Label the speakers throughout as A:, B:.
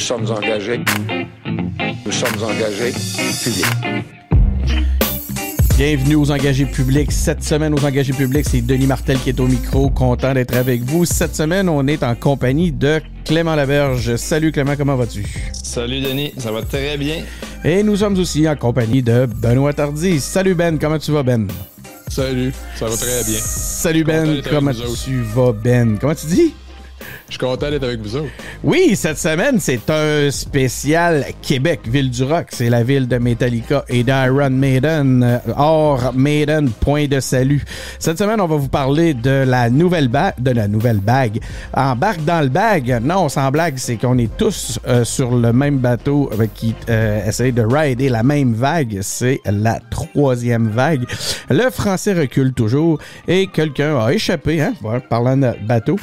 A: Nous sommes engagés. Nous sommes engagés publics.
B: Bienvenue aux engagés publics. Cette semaine, aux engagés publics, c'est Denis Martel qui est au micro. Content d'être avec vous. Cette semaine, on est en compagnie de Clément Laberge. Salut Clément, comment vas-tu?
C: Salut Denis, ça va très bien.
B: Et nous sommes aussi en compagnie de Benoît Tardy. Salut Ben, comment tu vas Ben?
D: Salut, ça va très bien.
B: Salut Ben, comment tu vas Ben? Comment tu dis?
D: Je suis content d'être avec vous autres.
B: Oui, cette semaine, c'est un spécial Québec, ville du rock. C'est la ville de Metallica et d'Iron Maiden. Or, Maiden, point de salut. Cette semaine, on va vous parler de la nouvelle bague, de la nouvelle bague. Embarque dans le bag. Non, sans blague, c'est qu'on est tous euh, sur le même bateau euh, qui euh, essaye de rider la même vague. C'est la troisième vague. Le français recule toujours et quelqu'un a échappé, hein, parlant de bateau,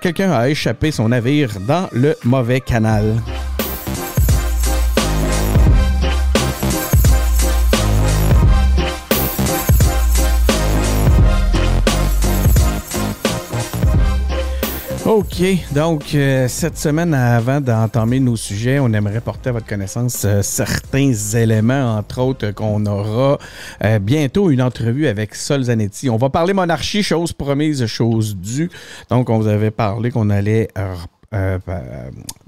B: quelqu'un a échappé son navire dans le mauvais canal. OK. Donc, euh, cette semaine, avant d'entamer nos sujets, on aimerait porter à votre connaissance euh, certains éléments, entre autres, qu'on aura euh, bientôt une entrevue avec Sol Zanetti. On va parler monarchie, chose promise, chose due. Donc, on vous avait parlé qu'on allait euh,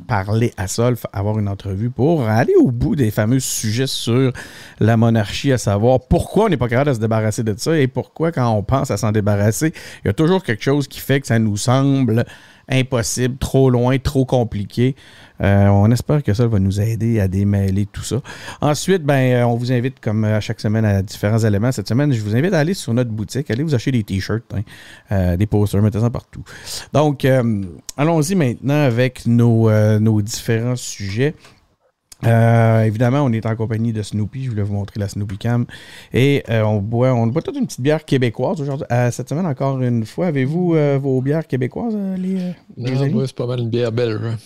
B: parler à Solf, avoir une entrevue pour aller au bout des fameux sujets sur la monarchie, à savoir pourquoi on n'est pas capable de se débarrasser de ça et pourquoi quand on pense à s'en débarrasser, il y a toujours quelque chose qui fait que ça nous semble impossible, trop loin, trop compliqué. Euh, on espère que ça va nous aider à démêler tout ça. Ensuite, ben, euh, on vous invite, comme à chaque semaine, à différents éléments. Cette semaine, je vous invite à aller sur notre boutique, allez vous acheter des t-shirts, hein, euh, des posters, mettez ça partout. Donc, allons-y maintenant avec nos, nos différents sujets. évidemment, on est en compagnie de Snoopy. Je voulais vous montrer la Snoopy Cam. Et on boit, on boit toute une petite bière québécoise aujourd'hui. cette semaine, encore une fois, avez-vous vos bières québécoises, les,
D: non, Moi, c'est pas mal une bière belge.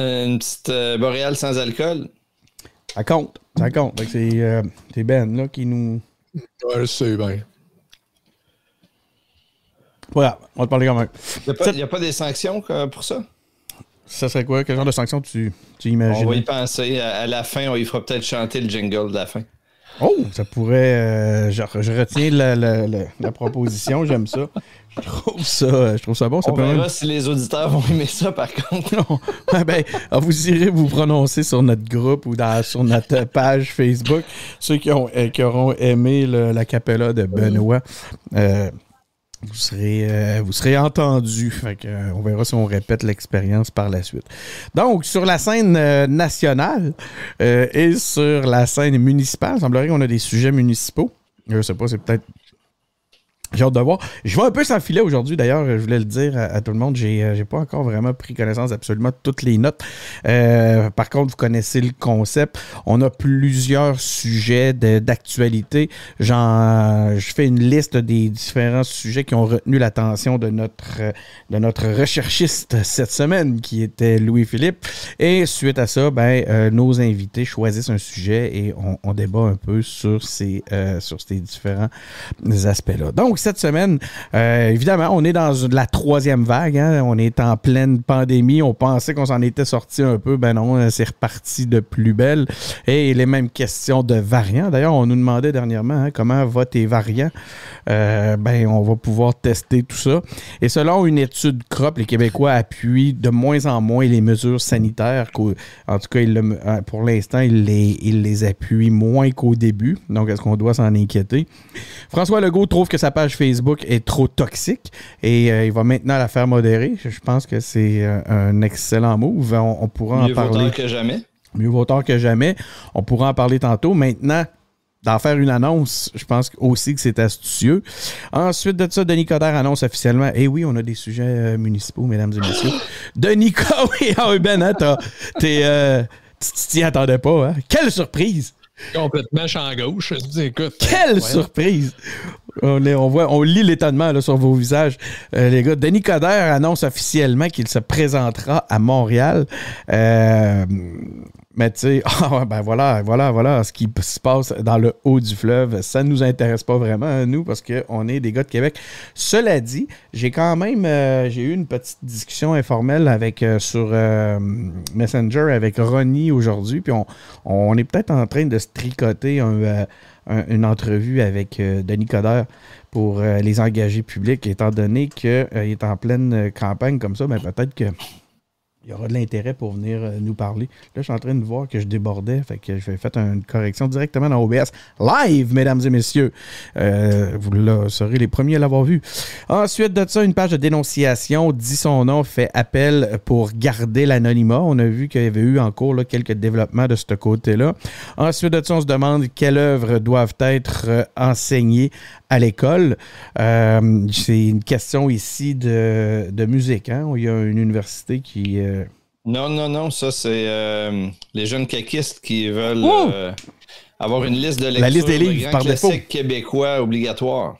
C: Une petite euh, boréale sans alcool.
B: Ça compte. Ça compte. C'est euh, Ben là, qui nous.
D: Ouais, je sais bien.
B: Voilà, on va te parler quand même.
C: Il n'y a, pas des sanctions pour ça?
B: Ça serait quoi? Quel genre de sanctions tu, tu imagines?
C: On va y penser. À, la fin, on y fera peut-être chanter le jingle de la fin.
B: Oh, ça pourrait. Euh, je, retiens la, la proposition, j'aime ça. Je trouve ça, je trouve ça bon. Ça
C: On verra si les auditeurs vont aimer ça, par contre.
B: non. ben, ah, vous irez vous prononcer sur notre groupe ou sur notre page Facebook. Ceux qui, ont, euh, qui auront aimé la capella de Benoît, euh, vous serez, euh, vous serez entendu. on verra si on répète l'expérience par la suite. Donc, sur la scène nationale et sur la scène municipale, il semblerait qu'on a des sujets municipaux. Je sais pas, c'est peut-être j'ai de voir. Je vais un peu s'enfiler aujourd'hui, d'ailleurs, je voulais le dire à, tout le monde. J'ai, euh, j'ai pas encore vraiment pris connaissance d'absolument toutes les notes. Euh, par contre, vous connaissez le concept. On a plusieurs sujets d'actualité. J'en, je fais une liste des différents sujets qui ont retenu l'attention de notre, de notre recherchiste cette semaine, qui était Louis-Philippe. Et suite à ça, ben, euh, nos invités choisissent un sujet et on, on débat un peu sur ces, sur ces différents aspects-là. Donc, cette semaine, euh, évidemment, on est dans la troisième vague. Hein. On est en pleine pandémie. On pensait qu'on s'en était sorti un peu. Ben non, euh, c'est reparti de plus belle. Et les mêmes questions de variants. D'ailleurs, on nous demandait dernièrement hein, comment va tes variants? Euh, ben, on va pouvoir tester tout ça. Et selon une étude CROP, les Québécois appuient de moins en moins les mesures sanitaires. En tout cas, pour l'instant, ils les, ils les appuient moins qu'au début. Donc, est-ce qu'on doit s'en inquiéter? François Legault trouve que sa page Facebook est trop toxique et euh, il va maintenant la faire modérer. Je pense que c'est euh, un excellent move. On, pourra en parler.
C: Mieux vaut tard que jamais.
B: Mieux vaut tard que jamais. On pourra en parler tantôt. Maintenant, d'en faire une annonce, je pense aussi que c'est astucieux. Ensuite de ça, Denis Coderre annonce officiellement, et eh oui, on a des sujets euh, municipaux, mesdames et messieurs. Denis oui, ah Ben, hein, t'es, tu t'y attendais pas, hein? Quelle surprise!
D: Complètement champ gauche. Écoute,
B: Quelle surprise! On, lit l'étonnement sur vos visages, euh, les gars. Denis Coderre annonce officiellement qu'il se présentera à Montréal. Euh, Mais tu sais, ah, ben voilà, voilà, voilà, ce qui se passe dans le haut du fleuve, ça ne nous intéresse pas vraiment, nous, parce qu'on est des gars de Québec. Cela dit, j'ai quand même, euh, eu une petite discussion informelle avec, euh, sur euh, Messenger avec Ronnie aujourd'hui, puis on, est peut-être en train de se tricoter un, un, une entrevue avec Denis Coderre pour les engagés publics, étant donné qu'il est en pleine campagne comme ça, mais ben, peut-être que il y aura de l'intérêt pour venir euh, nous parler. Là, je suis en train de voir que je débordais, fait que je vais faire une correction directement dans OBS live, mesdames et messieurs. Euh, vous serez les premiers à l'avoir vu. Ensuite de ça, une page de dénonciation dit son nom, fait appel pour garder l'anonymat. On a vu qu'il y avait eu en cours quelques développements de ce côté-là. Ensuite de ça, on se demande quelles œuvres doivent être euh, enseignées à l'école. Euh, c'est une question ici de, musique. Hein? Il y a une université qui. Euh,
C: non, non, non, ça c'est euh, les jeunes caquistes qui veulent avoir une liste de lecture
B: La liste des livres par défaut.
C: québécois obligatoire.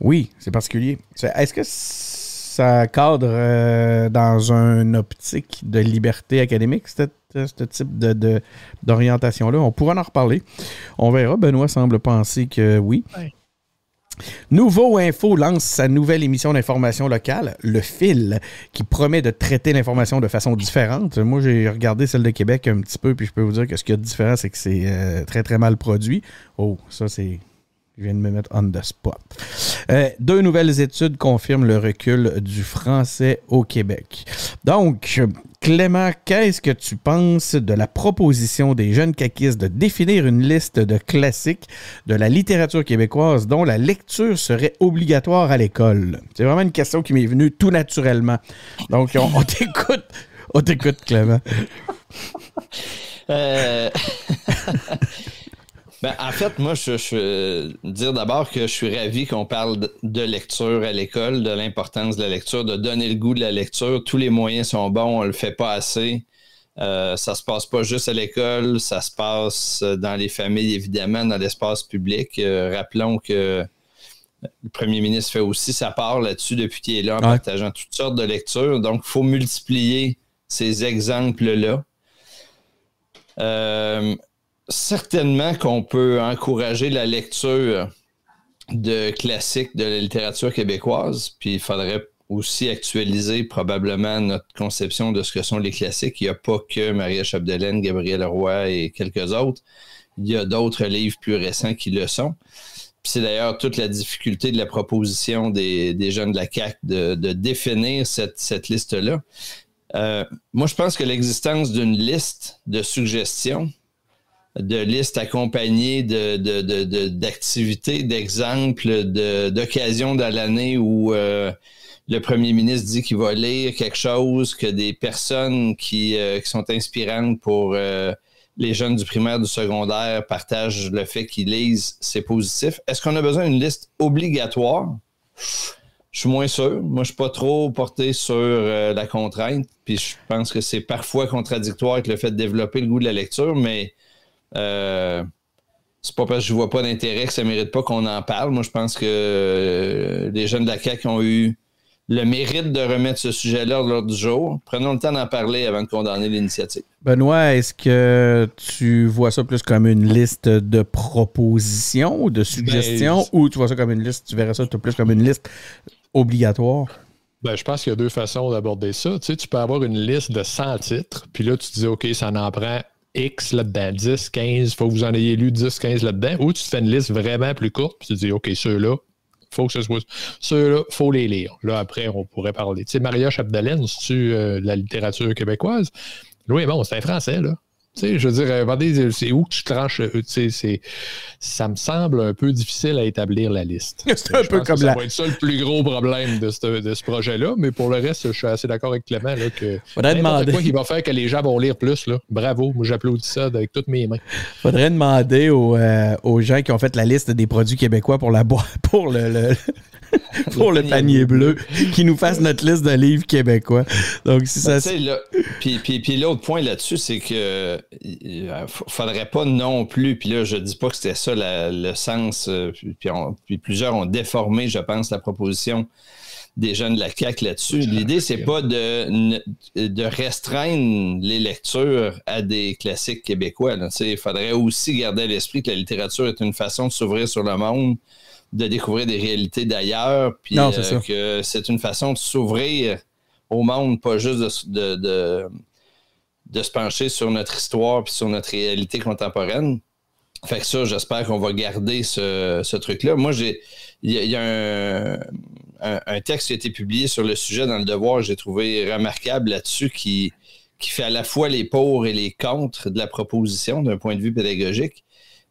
B: Oui, c'est particulier. Est-ce que ça cadre dans une optique de liberté académique, ce type de, d'orientation-là? On pourra en reparler. On verra. Benoît semble penser que oui. Nouveau Info lance sa nouvelle émission d'information locale, Le Fil, qui promet de traiter l'information de façon différente. Moi, j'ai regardé celle de Québec un petit peu, puis je peux vous dire que ce qui est différent, c'est que c'est euh, très, très mal produit. Oh, ça, c'est je viens de me mettre on the spot. Euh, deux nouvelles études confirment le recul du français au Québec. Donc, Clément, qu'est-ce que tu penses de la proposition des jeunes caquistes de définir une liste de classiques de la littérature québécoise dont la lecture serait obligatoire à l'école? C'est vraiment une question qui m'est venue tout naturellement. Donc, on, t'écoute. On t'écoute, Clément.
C: Euh... Ben, en fait, moi, je, je dire d'abord que je suis ravi qu'on parle de, lecture à l'école, de l'importance de la lecture, de donner le goût de la lecture. Tous les moyens sont bons, on le fait pas assez. Euh, ça se passe pas juste à l'école, ça se passe dans les familles, évidemment, dans l'espace public. Euh, rappelons que le premier ministre fait aussi sa part là-dessus depuis qu'il est là en partageant toutes sortes de lectures. Donc, il faut multiplier ces exemples-là. Euh, certainement qu'on peut encourager la lecture de classiques de la littérature québécoise, puis il faudrait aussi actualiser probablement notre conception de ce que sont les classiques. Il n'y a pas que Maria Chapdelaine, Gabriel Roy et quelques autres. Il y a d'autres livres plus récents qui le sont. c'est d'ailleurs toute la difficulté de la proposition des, jeunes de la CAC de, définir cette, liste-là. Euh, moi, je pense que l'existence d'une liste de suggestions de listes accompagnées d'activités, de, de, d'exemples, d'occasions dans l'année où euh, le premier ministre dit qu'il va lire quelque chose, que des personnes qui, euh, qui sont inspirantes pour euh, les jeunes du primaire, du secondaire partagent le fait qu'ils lisent, c'est positif. Est-ce qu'on a besoin d'une liste obligatoire? Je suis moins sûr. Moi, je suis pas trop porté sur la contrainte. Puis je pense que c'est parfois contradictoire avec le fait de développer le goût de la lecture, mais euh, c'est pas parce que je vois pas d'intérêt que ça mérite pas qu'on en parle. Moi, je pense que euh, les jeunes de la CAQ ont eu le mérite de remettre ce sujet-là lors du jour. Prenons le temps d'en parler avant de condamner l'initiative.
B: Benoît, est-ce que tu vois ça plus comme une liste de propositions ou de suggestions? Ben, ou tu vois ça comme une liste, tu verrais ça plus comme une liste obligatoire?
D: Ben, je pense qu'il y a deux façons d'aborder ça. Tu, sais, tu peux avoir une liste de 100 titres, puis là, tu dis, OK, ça en prend X là-dedans, 10, 15, il faut que vous en ayez lu 10, 15 là-dedans, ou tu te fais une liste vraiment plus courte, puis tu te dis, OK, ceux-là, faut que ce soit. Ceux-là, faut les lire. Là, après, on pourrait parler. Tu sais, Maria Chapdelaine, c'est-tu euh, la littérature québécoise? Oui, bon, c'est un français, là je veux dire, euh, c'est où que tu tranches, euh, c'est, ça me semble un peu difficile à établir la liste.
B: C'est un peu comme
D: ça
B: la...
D: va être ça le plus gros problème de ce, projet-là, mais pour le reste, je suis assez d'accord avec Clément là, que
B: Faudrait demander.
D: quoi qui va faire que les gens vont lire plus. Là. Bravo, moi j'applaudis ça avec toutes mes mains.
B: Faudrait demander aux, euh, aux, gens qui ont fait la liste des produits québécois pour la boîte, pour le pour le, panier, bleu, qui nous fasse notre liste de livres québécois. Donc, si
C: Ben,
B: ça.
C: là, puis, puis, puis l'autre point là-dessus, c'est que euh, f- faudrait pas non plus, puis là, je dis pas que c'était ça la- le sens, euh, puis, puis on- puis plusieurs ont déformé, je pense, la proposition des jeunes de la CAQ là-dessus. L'idée, c'est pas de, de restreindre les lectures à des classiques québécois. là. Tu sais, Il faudrait aussi garder à l'esprit que la littérature est une façon de s'ouvrir sur le monde, de découvrir des réalités d'ailleurs, puis
B: Non,
C: euh, que c'est une façon de s'ouvrir au monde, pas juste de, de, de, de se pencher sur notre histoire puis sur notre réalité contemporaine. Fait que ça, j'espère qu'on va garder ce, ce truc-là. Moi, j'ai. Il y a, il y a un, un- un texte qui a été publié sur le sujet dans le devoir, j'ai trouvé remarquable là-dessus, qui, qui fait à la fois les pour et les contre de la proposition d'un point de vue pédagogique,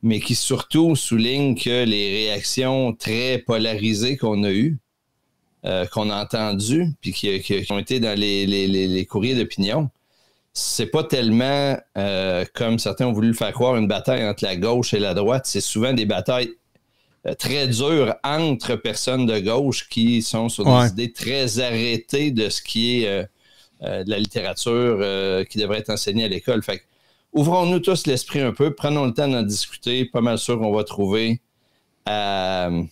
C: mais qui surtout souligne que les réactions très polarisées qu'on a eues, euh, qu'on a entendues, puis qui, qui- qui ont été dans les, les- les- les courriers d'opinion, c'est pas tellement, euh, comme certains ont voulu le faire croire, une bataille entre la gauche et la droite. C'est souvent des batailles euh, très dures entre personnes de gauche qui sont sur des
B: Ouais.
C: idées très arrêtées de ce qui est euh, de la littérature qui devrait être enseignée à l'école. Fait que, ouvrons-nous tous l'esprit un peu, prenons le temps d'en discuter. Pas mal sûr qu'on va trouver à euh,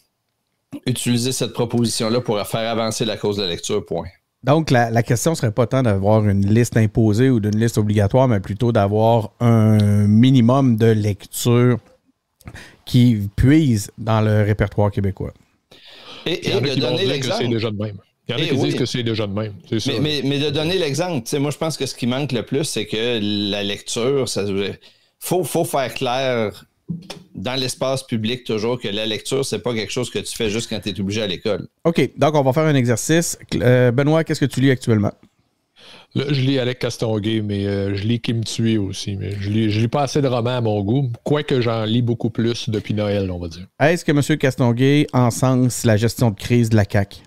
C: utiliser cette proposition-là pour faire avancer la cause de la lecture, point.
B: Donc, la, la question serait pas tant d'avoir une liste imposée ou d'une liste obligatoire, mais plutôt d'avoir un minimum de lecture qui puise dans le répertoire québécois.
C: Et, et de donner l'exemple.
D: Il y en a
C: Eh
D: qui
C: oui.
D: disent que c'est déjà de même. Ça.
C: Mais, mais, de donner l'exemple, moi je pense que ce qui manque le plus, c'est que la lecture, ça faut, faut faire clair dans l'espace public toujours que la lecture, c'est pas quelque chose que tu fais juste quand tu es obligé à l'école.
B: OK, donc on va faire un exercice. Euh, Benoît, qu'est-ce que tu lis actuellement?
D: Là, je lis Alec Castonguay, mais euh, je lis Kim Thuy aussi. Mais je lis, je lis pas assez de romans à mon goût, quoique j'en lis beaucoup plus depuis Noël, on va dire.
B: Est-ce que M. Castonguay encense la gestion de crise de la CAQ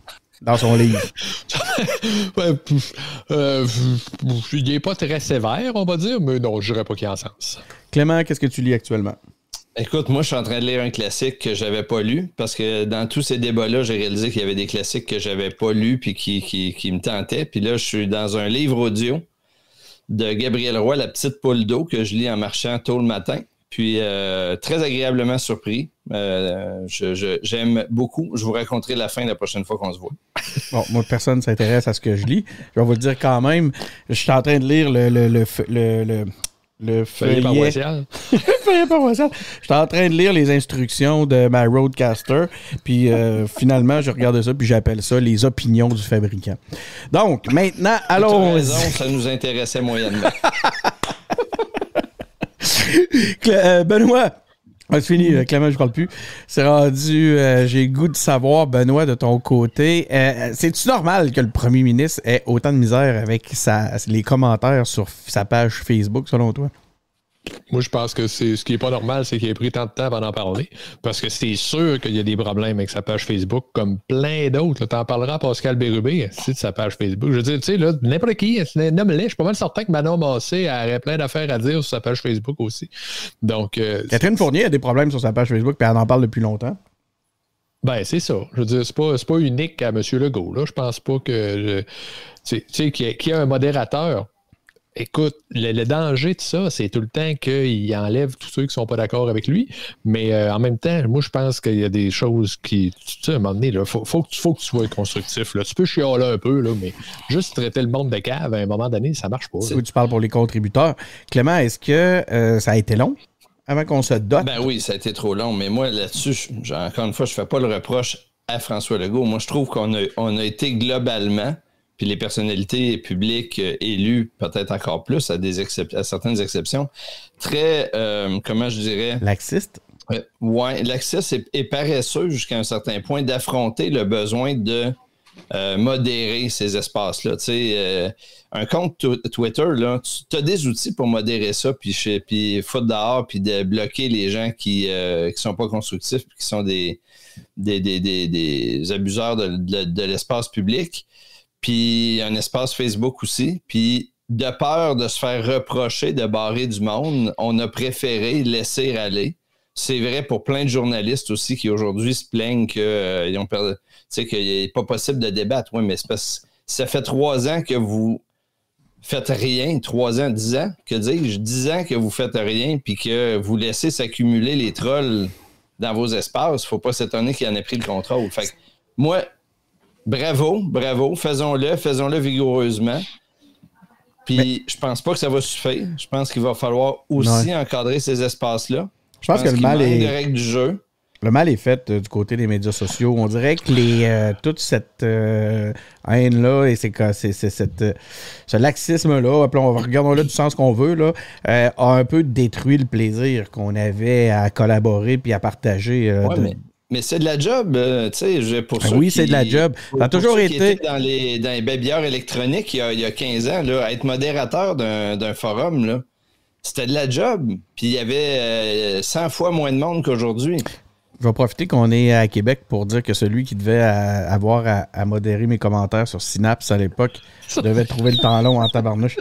B: dans son livre?
D: Euh, il n'est pas très sévère, on va dire, mais non, je dirais pas qu'il en sens.
B: Clément, qu'est-ce que tu lis actuellement?
C: Écoute, moi je suis en train de lire un classique que j'avais pas lu parce que dans tous ces débats-là, j'ai réalisé qu'il y avait des classiques que j'avais pas lus puis qui, qui, qui me tentaient. Puis là, je suis dans un livre audio de Gabriel Roy, La petite poule d'eau, que je lis en marchant tôt le matin. Puis euh, très agréablement surpris. Euh, je- je- J'aime beaucoup. Je vous raconterai la fin la prochaine fois qu'on se voit.
B: Bon, moi, personne ne s'intéresse à ce que je lis. Je vais vous le dire quand même. Je suis en train de lire le, le, le, le, le, le
D: Feuillet paroissial.
B: Feuillet paroissial. Je suis en train de lire les instructions de ma Roadcaster. Puis euh, finalement, je regarde ça, puis j'appelle ça les opinions du fabricant. Donc, maintenant, allons
C: raison, ça nous intéressait moyennement.
B: Euh, Benoît. Ah, c'est fini, euh, Clément, je parle plus. C'est rendu, euh, j'ai goût de savoir, Benoît, de ton côté. euh, C'est-tu normal que le premier ministre ait autant de misère avec sa, les commentaires sur sa page Facebook, selon toi?
D: Moi, je pense que c'est ce qui n'est pas normal, c'est qu'il ait pris tant de temps avant d'en parler. Parce que c'est sûr qu'il y a des problèmes avec sa page Facebook, comme plein d'autres. Tu en parleras à Pascal Bérubé, de sa page Facebook. Je veux dire, tu sais, là, n'importe qui, nomme-les. Je suis pas mal certain que Manon Massé aurait plein d'affaires à dire sur sa page Facebook aussi. Donc, euh,
B: Catherine Fournier a des problèmes sur sa page Facebook, puis elle en parle depuis longtemps.
D: Ben, c'est ça. Je veux dire, c'est pas, pas unique à M. Legault. Là. Je pense pas que. je- Tu sais, qu'il y, ait- qu'il y ait un modérateur. Écoute, le, le danger de ça, c'est tout le temps qu'il enlève tous ceux qui sont pas d'accord avec lui. Mais euh, en même temps, moi, je pense qu'il y a des choses qui. Tu sais, à un moment donné, il faut, faut, que tu- faut que tu sois constructif. Là. Tu peux chialer un peu, là, mais juste traiter le monde de cave, à un moment donné, ça marche pas.
B: Ou tu parles pour les contributeurs. Clément, est-ce que euh, ça a été long avant qu'on se dote?
C: Ben oui, ça a été trop long, mais moi là-dessus, encore une fois, je fais pas le reproche à François Legault. Moi, je trouve qu'on a, on a été globalement, puis les personnalités publiques euh, élues, peut-être encore plus, à, des excep- à certaines exceptions, très, euh, comment je dirais,
B: Laxiste?
C: euh, ouais, l'accès est, est paresseux jusqu'à un certain point d'affronter le besoin de euh, modérer ces espaces-là. Tu sais, euh, un compte tw- Twitter, là, tu as des outils pour modérer ça, puis, puis foutre dehors, puis de bloquer les gens qui ne sont pas constructifs, puis qui sont des, des, des, des- des abuseurs de, de- de l'espace public. Puis un espace Facebook aussi. Puis de peur de se faire reprocher de barrer du monde, on a préféré laisser aller c'est vrai pour plein de journalistes aussi qui aujourd'hui se plaignent qu'ils euh, ont perdu, qu'il n'est pas possible de débattre. Oui, mais parce ça fait trois ans que vous faites rien, trois ans, dix ans, que dis-je, dix ans que vous faites rien, puis que vous laissez s'accumuler les trolls dans vos espaces, faut pas s'étonner qu'il en ait pris le contrôle. Fait moi, bravo, bravo, faisons-le, faisons-le vigoureusement. Puis je pense pas que ça va suffire. Je pense qu'il va falloir aussi encadrer ces espaces-là.
B: Je, pense, que le mal est.
C: règles du jeu.
B: Le mal est fait euh, du côté des médias sociaux. On dirait que les, euh, toute cette euh, haine-là et c'est, ce laxisme-là, regardons-le du sens qu'on veut, là, a un peu détruit le plaisir qu'on avait à collaborer puis à partager.
C: mais, c'est de la job, tu sais, pour ah
B: Oui, c'est de la job. Ça a toujours été.
C: Dans les, dans les électroniques il y, a, il y a 15 ans, là, être modérateur d'un, d'un forum, là, c'était de la job. Puis il y avait 100 fois moins de monde qu'aujourd'hui.
B: Je vais profiter qu'on est à Québec pour dire que celui qui devait avoir à, modérer mes commentaires sur Synapse à l'époque devait trouver le temps long en tabarnouche.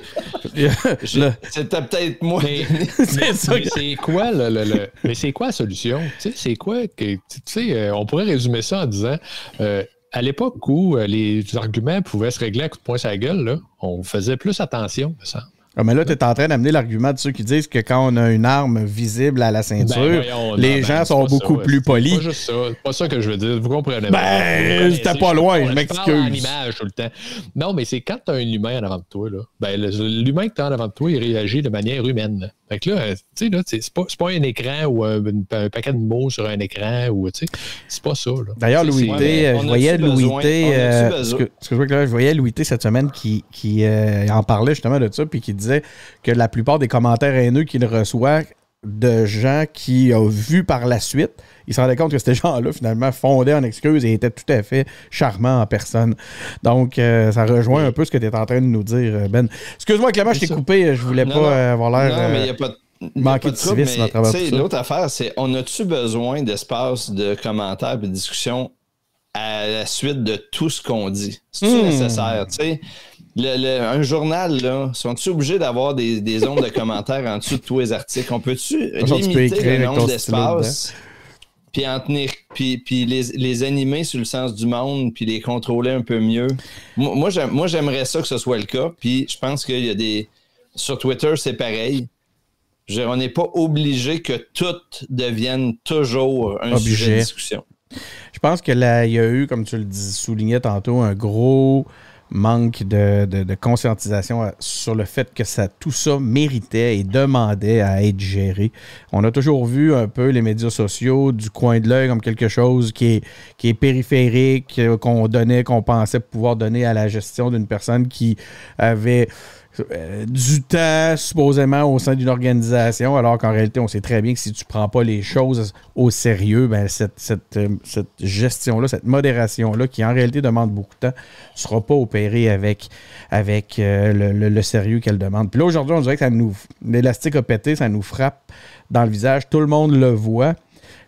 C: C'était peut-être moi.
D: Mais, c'est quoi le, mais c'est quoi la solution? c'est quoi que tu sais, euh, on pourrait résumer ça en disant euh, à l'époque où euh, les arguments pouvaient se régler à coup de poing sur la gueule, on faisait plus attention, ça.
B: Ah, mais là, tu es en train d'amener l'argument de ceux qui disent que quand on a une arme visible à la ceinture, ben, les gens ben, sont beaucoup plus polis.
D: C'est pas juste ça. C'est pas ça que je veux dire. Vous comprenez.
B: Ben, c'était pas loin, je m'excuse.
D: tout le temps. Non, mais c'est quand tu as un humain en avant de toi, là, ben, l'humain que tu as en avant de toi, il réagit de manière humaine. Fait que là, tu sais, là, c'est pas, pas un écran ou un, paquet de mots sur un écran ou, tu sais, c'est pas ça,
B: D'ailleurs, Louis T, je voyais Louis T, euh, ce que, je, je voyais Louis T cette semaine qui, qui euh, en parlait justement de ça, puis qui disait que la plupart des commentaires haineux qu'il reçoit de gens qui ont vu par la suite, il se rendait compte que ces gens-là, finalement, fondaient en excuses et étaient tout à fait charmants en personne. Donc, euh, ça rejoint un peu ce que tu es en train de nous dire, Ben. Excuse-moi, Clément, je t'ai coupé, je voulais pas avoir l'air.
C: Non, mais il n'y a pas de. Manquer de, civisme à travers ça. L'autre affaire, c'est on a-tu besoin d'espace de commentaires et de discussions à la suite de tout ce qu'on dit? C'est-tu hmm. nécessaire? Un journal, là, sont-ils obligés d'avoir des, des zones de commentaires en dessous de tous les articles? On peut-tu limiter le nombre d'espace? Puis en tenir, puis, puis les, les, animer sur le sens du monde, puis les contrôler un peu mieux? Moi, moi j'aimerais ça que ce soit le cas. Puis je pense qu'il y a des. Sur Twitter, c'est pareil. on n'est pas obligé que tout devienne toujours un sujet de discussion.
B: Je pense que là, il y a eu, comme tu le dis, soulignais tantôt, un gros manque de, conscientisation sur le fait que ça, tout ça méritait et demandait à être géré. On a toujours vu un peu les médias sociaux du coin de l'œil comme quelque chose qui est, qui est périphérique, qu'on donnait, qu'on pensait pouvoir donner à la gestion d'une personne qui avait euh, du temps supposément au sein d'une organisation, alors qu'en réalité, on sait très bien que si tu ne prends pas les choses au sérieux, ben cette, euh, cette, gestion-là, cette modération-là, qui en réalité demande beaucoup de temps, ne sera pas opérée avec, euh, le, sérieux qu'elle demande. Puis là, aujourd'hui, on dirait que ça nous. L'élastique a pété, ça nous frappe dans le visage. Tout le monde le voit.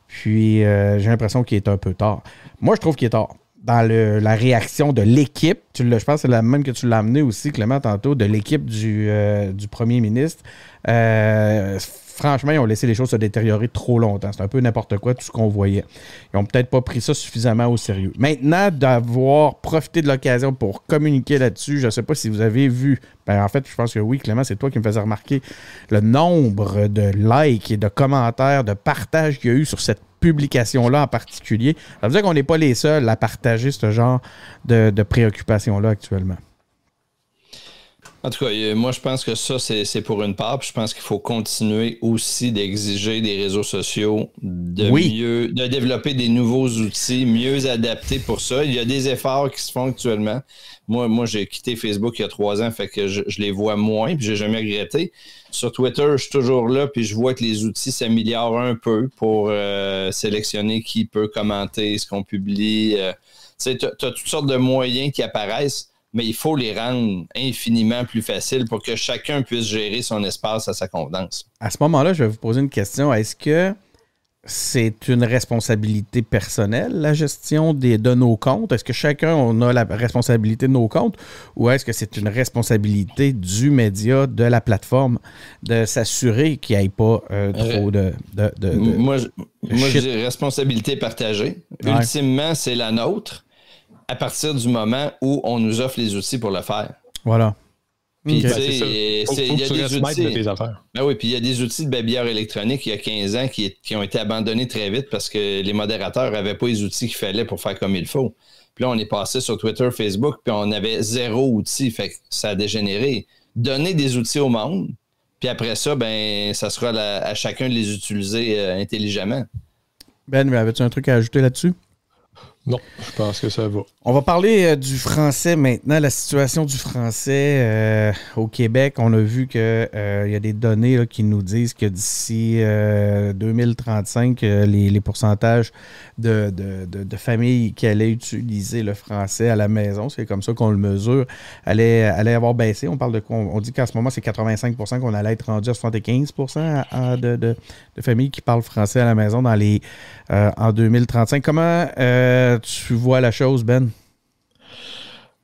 B: Puis j'ai l'impression qu'il est un peu tard. Moi, je trouve qu'il est tard dans la réaction de l'équipe. Je pense que c'est la même que tu l'as amené aussi, Clément, tantôt, de l'équipe du, euh, premier ministre. Euh, franchement, ils ont laissé les choses se détériorer trop longtemps. C'est un peu n'importe quoi, tout ce qu'on voyait. Ils n'ont peut-être pas pris ça suffisamment au sérieux. Maintenant, d'avoir profité de l'occasion pour communiquer là-dessus, je ne sais pas si vous avez vu. Ben, en fait, je pense que oui, Clément, c'est toi qui me faisais remarquer le nombre de likes et de commentaires, de partages qu'il y a eu sur cette publication-là en particulier. Ça veut dire qu'on n'est pas les seuls à partager ce genre de, de préoccupations-là actuellement.
C: En tout cas, euh, moi, je pense que ça, c'est pour une part. Puis je pense qu'il faut continuer aussi d'exiger des réseaux sociaux de mieux, de développer des nouveaux outils mieux adaptés pour ça. Il y a des efforts qui se font actuellement. Moi, moi j'ai quitté Facebook il y a trois ans, fait que je, les vois moins, puis j'ai jamais regretté. Sur Twitter, je suis toujours là, puis je vois que les outils s'améliorent un peu pour euh, sélectionner qui peut commenter ce qu'on publie. Euh, tu as toutes sortes de moyens qui apparaissent mais il faut les rendre infiniment plus faciles pour que chacun puisse gérer son espace à sa convenance.
B: À ce moment-là, je vais vous poser une question. Est-ce que c'est une responsabilité personnelle, la gestion des, de nos comptes? Est-ce que chacun on a la responsabilité de nos comptes? Ou est-ce que c'est une responsabilité du média, de la plateforme, de s'assurer qu'il n'y ait pas euh, trop de, de, de, de,
C: Moi, je, moi, je dis responsabilité partagée.
B: Ouais.
C: Ultimement, c'est la nôtre à partir du moment où on nous offre les outils pour le faire.
B: Voilà.
C: Puis, tu
D: Ben,
C: sais, il y a des
D: de tes affaires.
C: Ben oui, puis il y a des outils de babillard électronique il y a 15 ans qui, qui ont été abandonnés très vite parce que les modérateurs n'avaient pas les outils qu'il fallait pour faire comme il faut. Puis là, on est passé sur Twitter, Facebook, puis on avait zéro outil. Fait que ça a dégénéré. Donner des outils au monde, puis après ça, ben, ça sera la- à chacun de les utiliser euh, intelligemment.
B: Ben, avais-tu un truc à ajouter là-dessus?
D: Non, je pense que ça va.
B: On va parler euh, du français maintenant, la situation du français euh, au Québec. On a vu qu'il y a des données qui nous disent que d'ici euh, 2035, euh, les, les pourcentages de, de- familles qui allaient utiliser le français à la maison, c'est comme ça qu'on le mesure, allaient, avoir baissé. On parle de quoi? On dit qu'en ce moment, c'est 85% qu'on allait être rendu à 75 à- à- de, familles qui parlent français à la maison dans les, euh, en 2035. Comment euh, tu vois la chose, Ben?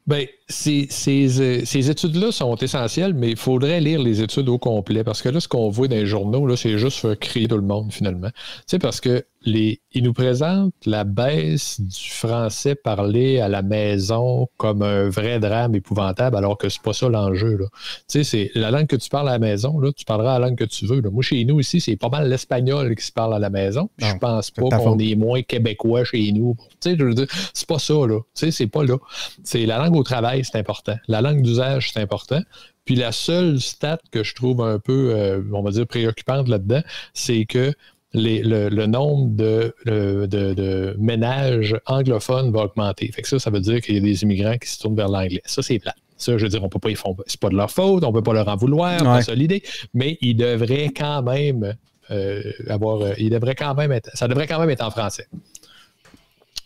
D: Ben, ces, ces, euh, ces études-là sont essentielles, mais il faudrait lire les études au complet parce que là, ce qu'on voit dans les journaux, là, c'est juste faire crier tout le monde finalement. Tu sais, parce que les, ils nous présentent la baisse du français parlé à la maison comme un vrai drame épouvantable, alors que c'est pas ça l'enjeu. là. Tu sais, c'est la langue que tu parles à la maison, là, tu parleras la langue que tu veux. là. Moi, chez nous ici, c'est pas mal l'espagnol qui se parle à la maison.
B: Non,
D: je pense pas qu'on
B: faute.
D: est moins québécois chez nous. Tu sais, je veux dire, c'est pas ça, là. Tu sais, c'est pas là. C'est la langue au travail, c'est important. La langue d'usage, c'est important. Puis la seule stat que je trouve un peu, euh, on va dire, préoccupante là-dedans, c'est que les- le, le nombre de, de- de ménages anglophones va augmenter. Fait que ça, ça veut dire qu'il y a des immigrants qui se tournent vers l'anglais. Ça, c'est plat. Ça, je veux dire, on peut pas y font. C'est pas de leur faute, on peut pas leur en vouloir,
B: Ouais.
D: pas ça l'idée, mais ils devraient quand même euh, avoir. ils devraient quand même être. Ça devrait quand même être en français.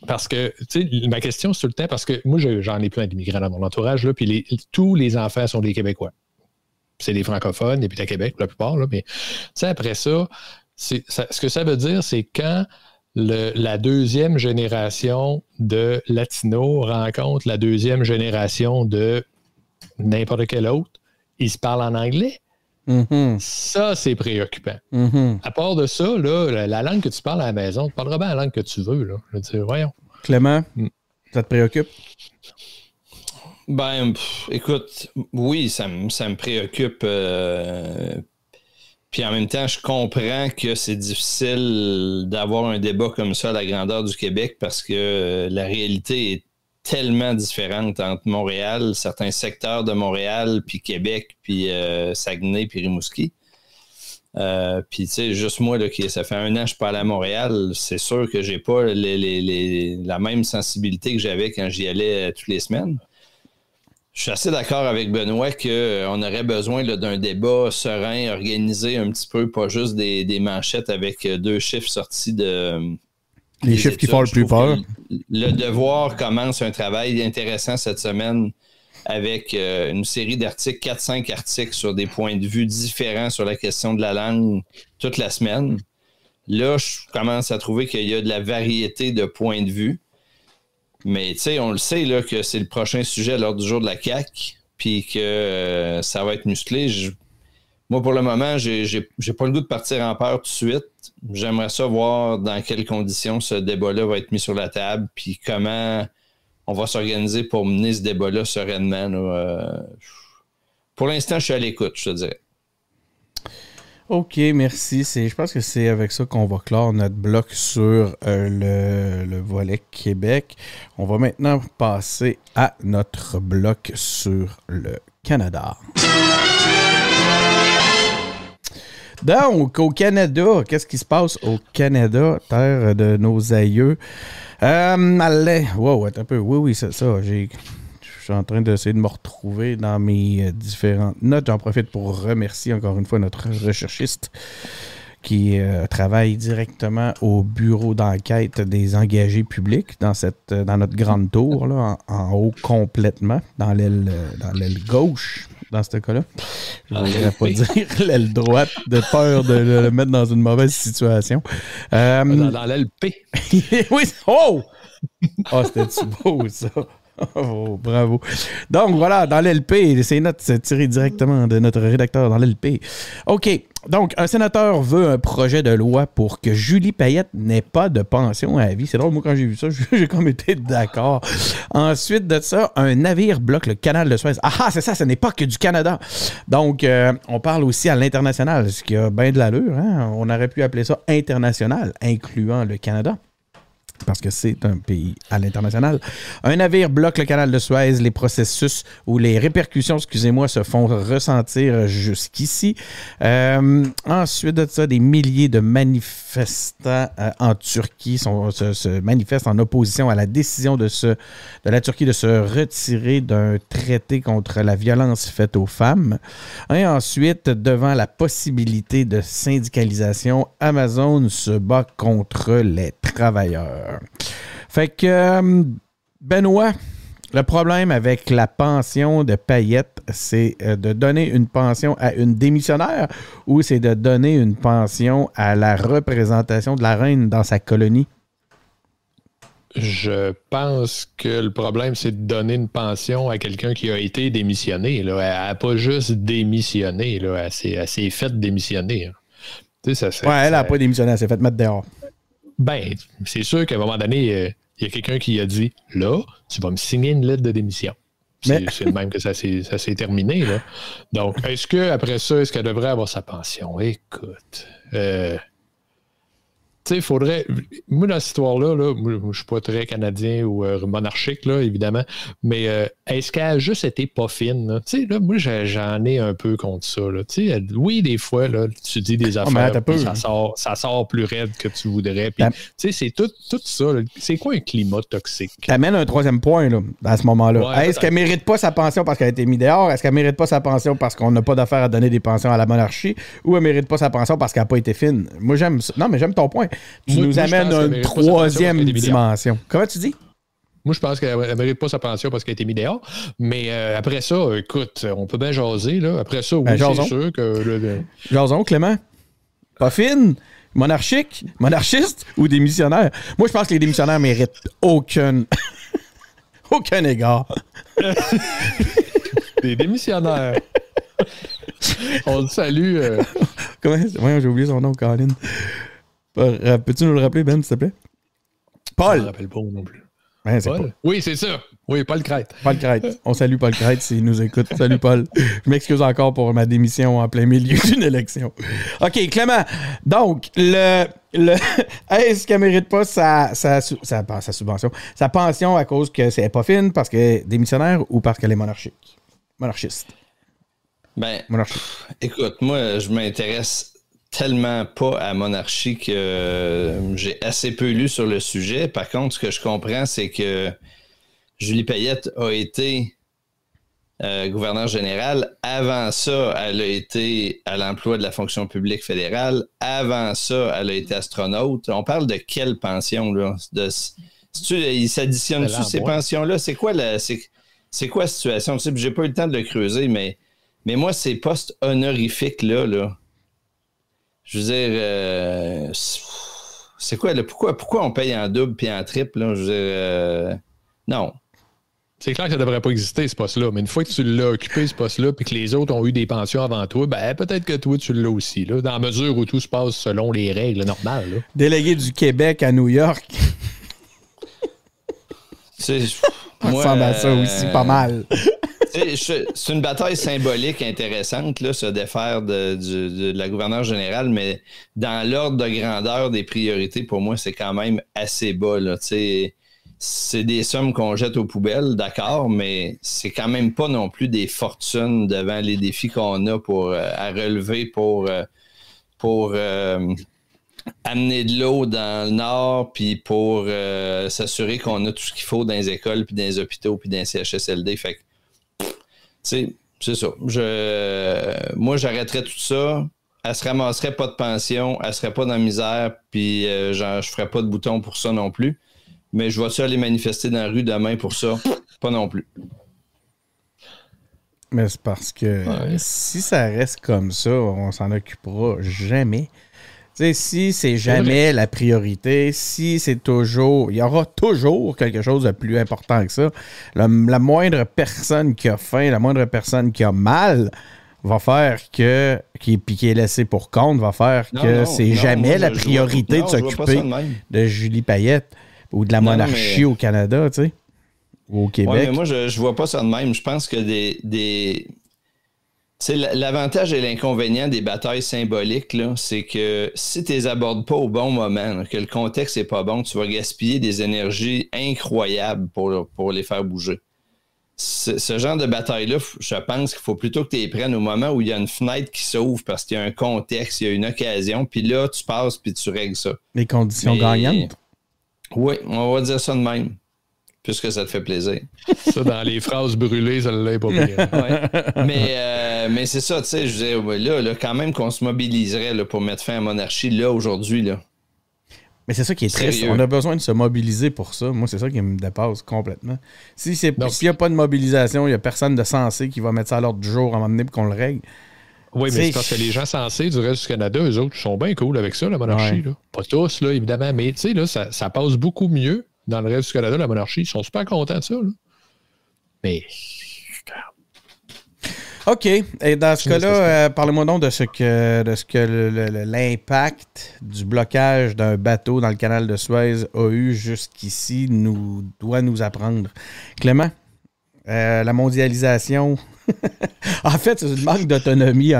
D: Parce que, tu sais, ma question, tout le temps, parce que moi, je- j'en ai plein d'immigrants dans mon entourage, là, puis les- tous les enfants sont des Québécois. C'est des francophones, et puis à Québec, la plupart, là, mais, tu sais, après ça, ce que ça veut dire, c'est quand la deuxième génération de latinos rencontre la deuxième génération de n'importe quel autre, ils se parlent en anglais.
B: Mhm,
D: Ça, c'est préoccupant.
B: mhm.
D: À part de ça, là, la, la langue que tu parles à la maison, tu parleras bien la langue que tu veux. Là. Je veux dire, voyons.
B: Clément,
D: Mm.
B: ça te préoccupe?
C: Ben, pff, écoute, oui, ça, me- ça me préoccupe. euh, puis en même temps, je comprends que c'est difficile d'avoir un débat comme ça à la grandeur du Québec parce que euh, la réalité est tellement différente entre Montréal, certains secteurs de Montréal, puis Québec, puis euh, Saguenay, puis Rimouski. Euh, puis tu sais, juste moi, là, qui, ça fait un an que je parle à Montréal, c'est sûr que j'ai pas la même sensibilité que j'avais quand j'y allais euh, toutes les semaines. Je suis assez d'accord avec Benoît qu'on aurait besoin d'un débat serein, organisé un petit peu, pas juste des, des manchettes avec deux chiffres sortis de.
B: Les chiffres qui font le plus peur.
C: Le Devoir commence un travail intéressant cette semaine avec euh, une série d'articles, 4-5 articles sur des points de vue différents sur la question de la langue toute la semaine. Là, je commence à trouver qu'il y a de la variété de points de vue. Mais tu sais, on le sait là, que c'est le prochain sujet à l'ordre du jour de la CAC, puis que euh, ça va être musclé. Je- moi, pour le moment, j'ai pas le goût de partir en peur tout de suite. J'aimerais ça voir dans quelles conditions ce débat-là va être mis sur la table, puis comment on va s'organiser pour mener ce débat-là sereinement. Euh, pour l'instant, je suis à l'écoute, je te dirais.
B: OK, merci. Je pense que c'est avec ça qu'on va clore notre bloc sur euh, le, le volet Québec. On va maintenant passer à notre bloc sur le Canada. Donc, au Canada, qu'est-ce qui se passe au Canada, terre de nos aïeux? Euh, allez, wow, attends un peu. Oui, oui, c'est ça. Je suis en train d'essayer de me retrouver dans mes euh, différentes notes. J'en profite pour remercier encore une fois notre recherchiste qui euh, travaille directement au bureau d'enquête des engagés publics dans, cette, euh, dans notre grande tour, là, en, en haut complètement, dans l'aile gauche. Dans ce cas-là. Je ne voudrais pas dire l'aile droite de peur de le mettre dans une mauvaise situation.
D: Euh, dans, dans l'aile P.
B: oui, oh! Oh, c'était beau, ça? Oh, bravo. Donc voilà, dans l'LP, ces notes tirées directement de notre rédacteur dans l'LP. OK. Donc, un sénateur veut un projet de loi pour que Julie Payette n'ait pas de pension à vie. C'est drôle, moi, quand j'ai vu ça, j'ai comme été d'accord. Ensuite de ça, un navire bloque le canal de Suez. Ah, ah c'est ça, ce n'est pas que du Canada. Donc, euh, on parle aussi à l'international, ce qui a bien de l'allure. Hein? On aurait pu appeler ça international, incluant le Canada parce que c'est un pays à l'international. Un navire bloque le canal de Suez. Les processus ou les répercussions, excusez-moi, se font ressentir jusqu'ici. Euh, ensuite de ça, des milliers de manifestants euh, en Turquie se, manifestent en opposition à la décision de, de la Turquie de se retirer d'un traité contre la violence faite aux femmes. Et ensuite, devant la possibilité de syndicalisation, Amazon se bat contre les travailleurs. Fait que, euh, Benoît, le problème avec la pension de Payette, c'est euh, de donner une pension à une démissionnaire ou c'est de donner une pension à la représentation de la reine dans sa colonie?
D: Je pense que le problème, c'est de donner une pension à quelqu'un qui a été démissionné. Là. Elle n'a pas juste démissionné, là. elle s'est faite démissionner.
B: Tu sais, ça, ouais, elle n'a pas démissionné, elle s'est faite mettre dehors.
D: Ben, c'est sûr qu'à un moment donné, euh, il y a quelqu'un qui a dit Là, tu vas me signer une lettre de démission. C'est le même que ça s'est terminé. Là. Donc, est-ce qu'après ça, est-ce qu'elle devrait avoir sa pension? Écoute. Euh, sais, il faudrait. Moi, dans cette histoire-là, là, moi, je ne suis pas très canadien ou euh, monarchique, là, évidemment, mais euh, est-ce qu'elle a juste été pas fine? Tu sais, là, moi, j'en ai un peu contre ça. Là. oui, des fois, là, tu dis des ah, affaires, ça, sort, ça sort plus raide que tu voudrais. Puis, tu sais, c'est tout, tout ça. C'est quoi un climat toxique?
B: amènes un troisième point, là, à ce moment-là. est-ce qu'elle mérite pas sa pension parce qu'elle a été mise dehors? Est-ce qu'elle mérite pas sa pension parce qu'on n'a pas d'affaire à donner des pensions à la monarchie? Ou elle mérite pas sa pension parce qu'elle n'a pas été fine? Moi, j'aime ça. Non, mais j'aime ton point. Tu nous amènes une troisième dimension. Comment tu dis?
D: Moi, je pense qu'elle ne mérite pas sa pension parce qu'elle a été mise dehors. Mais euh, après ça, écoute, on peut bien jaser. Là. Après ça, oui, ben, c'est sûr que. Le...
B: Jason, Clément. Pas fine, monarchique, monarchiste ou démissionnaire? Moi, je pense que les démissionnaires méritent aucun. aucun égard.
D: Des démissionnaires. on le salue. Euh...
B: Comment? J'ai oublié son nom, Colin. Euh, peux-tu nous le rappeler, Ben, s'il te plaît? Paul! Je
D: ne rappelle pas non plus.
B: Paul?
D: Oui, c'est ça. Oui, Paul Crête.
B: Paul Crête. On salue Paul Crête s'il nous écoute. Salut, Paul. Je m'excuse encore pour ma démission en plein milieu d'une élection. OK, Clément. Donc, le, le est-ce qu'elle mérite pas sa, sa, sa, subvention, sa pension à cause que c'est pas fine, parce qu'elle est démissionnaire ou parce qu'elle est monarchique? Monarchiste.
C: Ben, écoute, moi, je m'intéresse tellement pas à monarchie que euh, j'ai assez peu lu sur le sujet. Par contre, ce que je comprends, c'est que Julie Payette a été euh, gouverneur général. Avant ça, elle a été à l'emploi de la fonction publique fédérale. Avant ça, elle a été astronaute. On parle de quelle pension, là? De, il s'additionne sur ces pensions-là? C'est quoi la, c'est, quoi la situation? Tu sais, j'ai pas eu le temps de le creuser, mais, mais moi, ces postes honorifiques-là, là, je veux dire, euh, c'est quoi, pourquoi, pourquoi on paye en double puis en triple? Là? Je veux dire, euh, non.
D: C'est clair que ça ne devrait pas exister, ce poste-là. Mais une fois que tu l'as occupé, ce poste-là, puis que les autres ont eu des pensions avant toi, ben peut-être que toi, tu l'as aussi, là, dans la mesure où tout se passe selon les règles normales.
B: Délégué du Québec à New York.
C: C'est.
B: Ça ressemble à ça aussi, pas mal
C: c'est une bataille symbolique intéressante, là, se défaire de, la gouverneure générale, mais dans l'ordre de grandeur des priorités, pour moi, c'est quand même assez bas. C'est des sommes qu'on jette aux poubelles, d'accord, mais c'est quand même pas non plus des fortunes devant les défis qu'on a pour, euh, à relever pour, euh, pour euh, amener de l'eau dans le nord, puis pour s'assurer qu'on a tout ce qu'il faut dans les écoles, puis dans les hôpitaux, puis dans les CHSLD. Fait c'est ça. Je, moi, j'arrêterais tout ça. Elle se ramasserait pas de pension, elle serait pas dans la misère, puis euh, je ferais pas de bouton pour ça non plus. Mais je vais-tu aller manifester dans la rue demain pour ça? Pas non plus.
B: Mais c'est parce que
C: Ouais.
B: si ça reste comme ça, on s'en occupera jamais. Si c'est jamais la priorité, si c'est toujours. Il y aura toujours quelque chose de plus important que ça. La, la moindre personne qui a faim, la moindre personne qui a mal va faire que. Qui, puis qui est laissé pour compte, va faire
C: Non,
B: que c'est jamais
C: moi,
B: la priorité
C: vois-
B: de s'occuper
C: de
B: Julie Payette ou de la
C: Non,
B: monarchie
C: mais-
B: au Canada, tu sais. Ou au
C: Ouais,
B: Québec.
C: mais moi, je, je vois pas ça de même. Je pense que des. des... L- l'avantage et l'inconvénient des batailles symboliques, c'est que si tu les abordes pas au bon moment, là, que le contexte est pas bon, tu vas gaspiller des énergies incroyables pour, pour les faire bouger. Ce, ce genre de bataille-là, je pense qu'il faut plutôt que tu les prennes au moment où il y a une fenêtre qui s'ouvre parce qu'il y a un contexte, il y a une occasion, puis là, tu passes puis tu règles ça.
B: Les conditions
C: Mais-
B: gagnantes?
C: Oui, on va dire ça de même, puisque ça te fait plaisir.
D: Ça, dans les phrases brûlées, ça l'est pas bien.
C: Ouais. mais euh, mais c'est ça, tu sais, je disais, là, là, quand même qu'on se mobiliserait là, pour mettre fin à la monarchie, là, aujourd'hui, là.
B: Mais c'est ça qui est triste. On a besoin de se mobiliser pour ça. Moi, c'est ça qui me dépasse complètement. Si c'est s'il n'y a pas de mobilisation, il n'y a personne de sensé qui va mettre ça à l'ordre du jour à un moment donné pour qu'on le règle.
D: Oui, mais
B: C'est-
D: parce que les gens sensés du reste du Canada, eux autres, sont bien cool avec ça, la monarchie.
B: Ouais.
D: Là. Pas tous, là, évidemment, mais tu sais, là, ça, ça passe beaucoup mieux dans le reste du Canada, la monarchie. Ils sont super contents de ça. Là. Mais
B: OK. Et dans ce cas-là, euh, parlez-moi donc de ce que, de ce que le- le- le- l'impact du blocage d'un bateau dans le canal de Suez a eu jusqu'ici nous doit nous apprendre. Clément, euh, la mondialisation. en fait, c'est une manque d'autonomie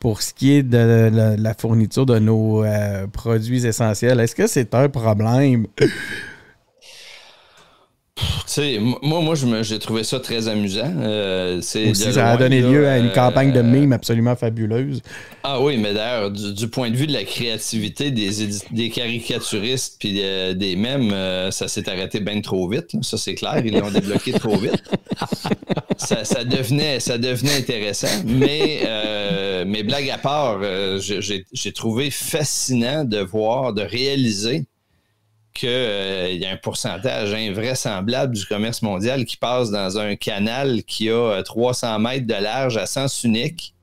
B: pour ce qui est de la, la fourniture de nos euh, produits essentiels. Est-ce que c'est un problème?
C: Moi, moi j'ai trouvé ça très amusant. Euh,
B: Aussi, ça a donné
C: là,
B: lieu à une
C: euh,
B: campagne de mimes absolument fabuleuse.
C: Ah oui, mais d'ailleurs, du, du point de vue de la créativité des, des caricaturistes puis euh, des mèmes, euh, ça s'est arrêté bien trop vite. là. Ça, c'est clair. Ils l'ont débloqué trop vite. Ça, ça devenait, ça devenait intéressant. Mais, euh, mais blague à part, euh, j'ai trouvé fascinant de voir, de réaliser qu'il y a un pourcentage invraisemblable du commerce mondial qui passe dans un canal qui a euh, 300 mètres de large à sens unique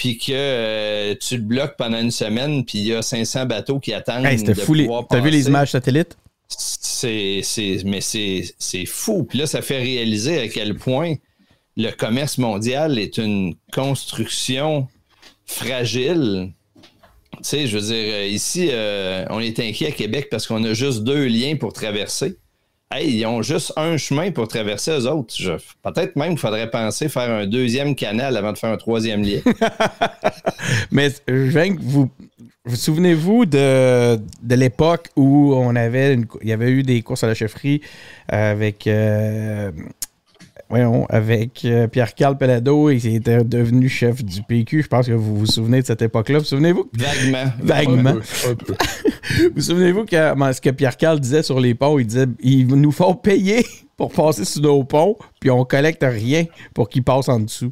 C: puis que euh, tu le bloques pendant une semaine, puis il y a 500 bateaux qui attendent.
B: Hey, C'était
C: de
B: fou. T'as vu les images satellites?
C: C'est, mais c'est fou. Puis là, ça fait réaliser à quel point le commerce mondial est une construction fragile. Tu sais, je veux dire, euh, ici, euh, on est inquiet à Québec parce qu'on a juste deux liens pour traverser. Hey, ils ont juste un chemin pour traverser eux autres. Peut-être même qu'il faudrait penser faire un deuxième canal avant de faire un troisième lien.
B: Mais je vous. Vous souvenez-vous de, de l'époque où on avait une il y avait eu des courses à la chefferie avec euh, voyons, avec euh, Pierre-Carl Pelado et il était devenu chef du PQ. Je pense que vous vous souvenez de cette époque-là. Vous souvenez-vous?
C: Vaguement.
B: Vaguement.
D: un peu, un peu.
B: Vous souvenez-vous que ben, ce que Pierre-Carl disait sur les ponts? Il disait ils nous font payer pour passer sur nos ponts, puis on collecte rien pour qu'ils passent en dessous.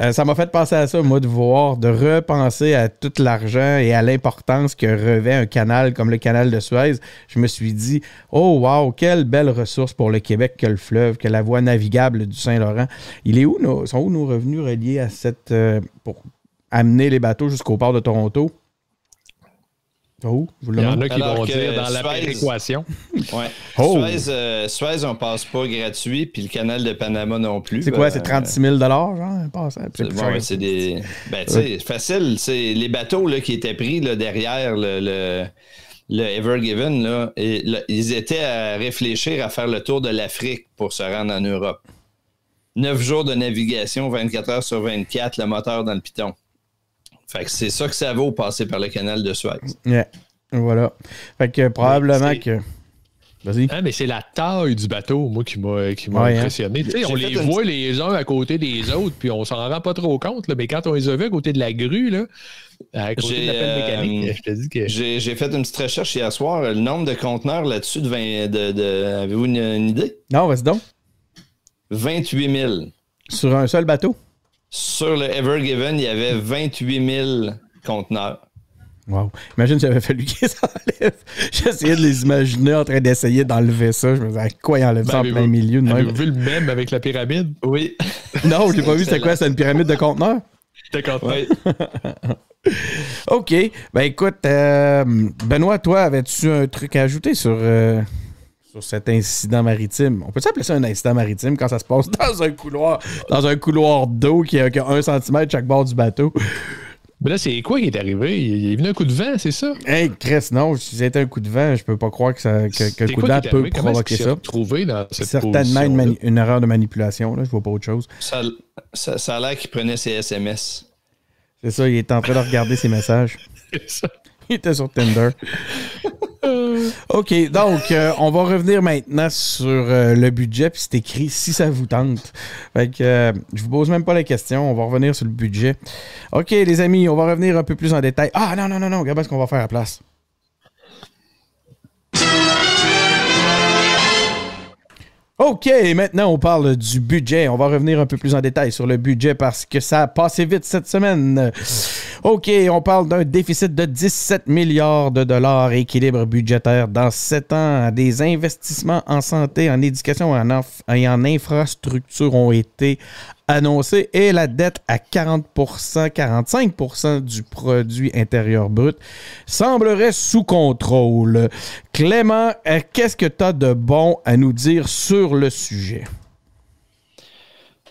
B: Euh, ça m'a fait penser à ça, moi, de voir, de repenser à tout l'argent et à l'importance que revêt un canal comme le canal de Suez. Je me suis dit, oh wow, quelle belle ressource pour le Québec que le fleuve, que la voie navigable du Saint-Laurent. Il est où nos, sont où nos revenus reliés à cette euh, pour amener les bateaux jusqu'au port de Toronto? Oh, vous
D: Il y en a qui
C: Alors
D: vont dire dans la
C: Suez-
D: péréquation.
C: Ouais.
B: Oh.
C: Suez, euh, Suez, on passe pas gratuit, puis le canal de Panama non plus.
B: C'est quoi,
C: Euh,
B: c'est 36 000 genre? C'est
C: C'est
B: plus
C: bon,
B: cher.
C: ouais, c'est des. Ben, tu sais, facile. C'est les bateaux là, qui étaient pris là, derrière le, le, le Ever Given, là, et, là, ils étaient à réfléchir à faire le tour de l'Afrique pour se rendre en Europe. Neuf jours de navigation, 24 heures sur 24, le moteur dans le piton. Fait que c'est ça que ça vaut passer par le canal de Suez.
B: Yeah. Voilà. Fait que probablement que. Vas-y.
D: Hein, mais c'est la taille du bateau, moi, qui m'a qui m'a
B: Ouais, hein.
D: impressionné. Tu sais, on les
C: une-
D: voit les uns à côté des autres, puis on s'en rend pas trop compte. Là, mais quand on les a vus à côté de la grue, là, à côté
C: J'ai,
D: de la pelle
C: euh,
D: je te dis que.
C: J'ai j'ai fait une petite recherche hier soir. Le nombre de conteneurs là-dessus, de, 20 de, de- avez-vous une, une idée?
B: Non, vas-y donc.
C: 28 000.
B: Sur un seul bateau?
C: Sur le Ever Given, il y avait 28 000 conteneurs.
B: Wow. Imagine j'avais fallu qu'ils s'enlèvent. J'essayais de les imaginer en train d'essayer d'enlever ça. Je me disais, quoi, ils enlèvent ça en
D: Ben,
B: plein milieu de même?
D: Avez-vous vu le même avec la pyramide?
C: Oui.
B: Non, je l'ai pas vu. C'était quoi? C'était une pyramide de conteneurs?
D: D'accord.
C: oui.
B: OK. Ben écoute, euh, Benoît, toi, avais-tu un truc à ajouter sur, euh, sur cet incident maritime? On peut appeler ça un incident maritime quand ça se passe dans un couloir, dans un couloir d'eau qui a, qui a un centimètre chaque bord du bateau?
D: Mais là, c'est quoi qui est arrivé? Il est venu un coup de vent, c'est ça?
B: Hey, Chris, non, si c'était un coup de vent, je peux pas croire que, ça, que, que le coup de vent peut provoquer ça?
D: dans cette
B: Certainement une,
D: position-là?
B: mani- une erreur de manipulation, là, je vois pas autre chose.
C: Ça, ça, ça a l'air qu'il prenait ses SMS.
B: C'est ça, il est en train de regarder ses messages.
D: C'est ça.
B: Il était sur Tinder. OK, donc, euh, on va revenir maintenant sur euh, le budget, puis c'est écrit si ça vous tente. Fait que, euh, je vous pose même pas la question, on va revenir sur le budget. OK, les amis, on va revenir un peu plus en détail. Ah, non, non, non, non, regarde ce qu'on va faire à la place? OK, maintenant on parle du budget. On va revenir un peu plus en détail sur le budget parce que ça a passé vite cette semaine. OK, on parle d'un déficit de 17 milliards de dollars, équilibre budgétaire dans 7 ans. Des investissements en santé, en éducation et en, et en infrastructure ont été annoncés et la dette à 40% 45% du produit intérieur brut semblerait sous contrôle. Clément, euh, qu'est-ce que tu as de bon à nous dire sur le sujet?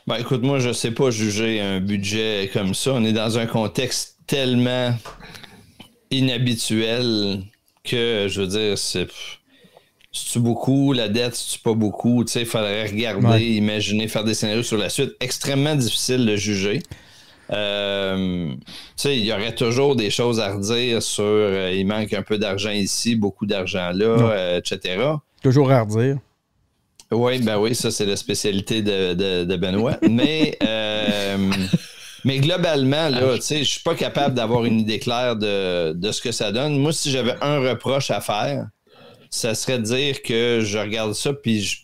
C: Ben, écoute, moi, je sais pas juger un budget comme ça. On est dans un contexte tellement inhabituel que, je veux dire, c'est. C'est-tu beaucoup, la dette, c'est-tu pas beaucoup? Tu sais, il faudrait regarder,
B: Ouais.
C: imaginer, faire des scénarios sur la suite. Extrêmement difficile de juger. Euh, tu sais, il y aurait toujours des choses à redire sur euh, il manque un peu d'argent ici, beaucoup d'argent là, euh, etc.
B: Toujours à redire.
C: Oui, ben oui, ça c'est la spécialité de, de- de Benoît. Mais, mais globalement, là, tu sais, je suis pas capable d'avoir une idée claire de, de ce que ça donne. Moi, si j'avais un reproche à faire, ça serait de dire que je regarde ça puis je,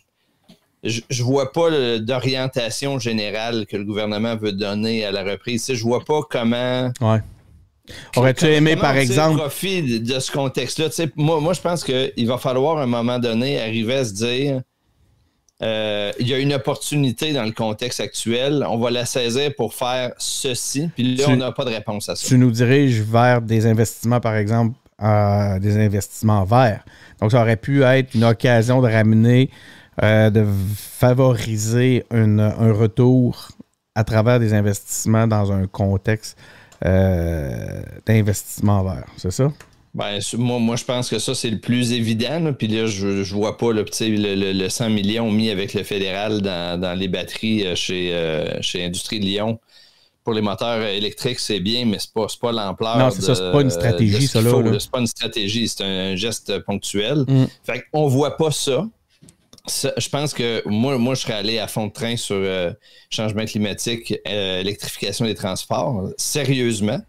C: je, je vois pas d'orientation générale que le gouvernement veut donner à la reprise. Je vois pas comment.
B: Ouais. Aurais-tu aimé, par exemple,
C: profit de, de ce contexte-là? Moi, moi, je pense qu'il va falloir à un moment donné arriver à se dire euh, il y a une opportunité dans le contexte actuel, on va la saisir pour faire ceci, puis là,
B: Tu-
C: on n'a pas de réponse à ça.
B: tu nous diriges vers des investissements, par exemple, euh, des investissements verts. Donc, ça aurait pu être une occasion de ramener, euh, de favoriser un retour à travers des investissements dans un contexte euh, d'investissement vert. C'est ça?
C: Ben, moi, je pense que ça, c'est le plus évident. Puis là, je, je vois pas le, le- le 100 millions mis avec le fédéral dans, les batteries chez, chez Industrie de Lyon. Pour les moteurs euh, électriques, c'est bien, mais c'est pas, pas l'ampleur.
B: Non, c'est ça, c'est pas une stratégie, ça, là.
C: C'est pas une stratégie, c'est un geste ponctuel.
B: Mm.
C: Fait qu'on voit pas ça. Ça, je pense que moi, moi, je serais allé à fond de train sur euh, changement climatique, euh, électrification des transports, sérieusement.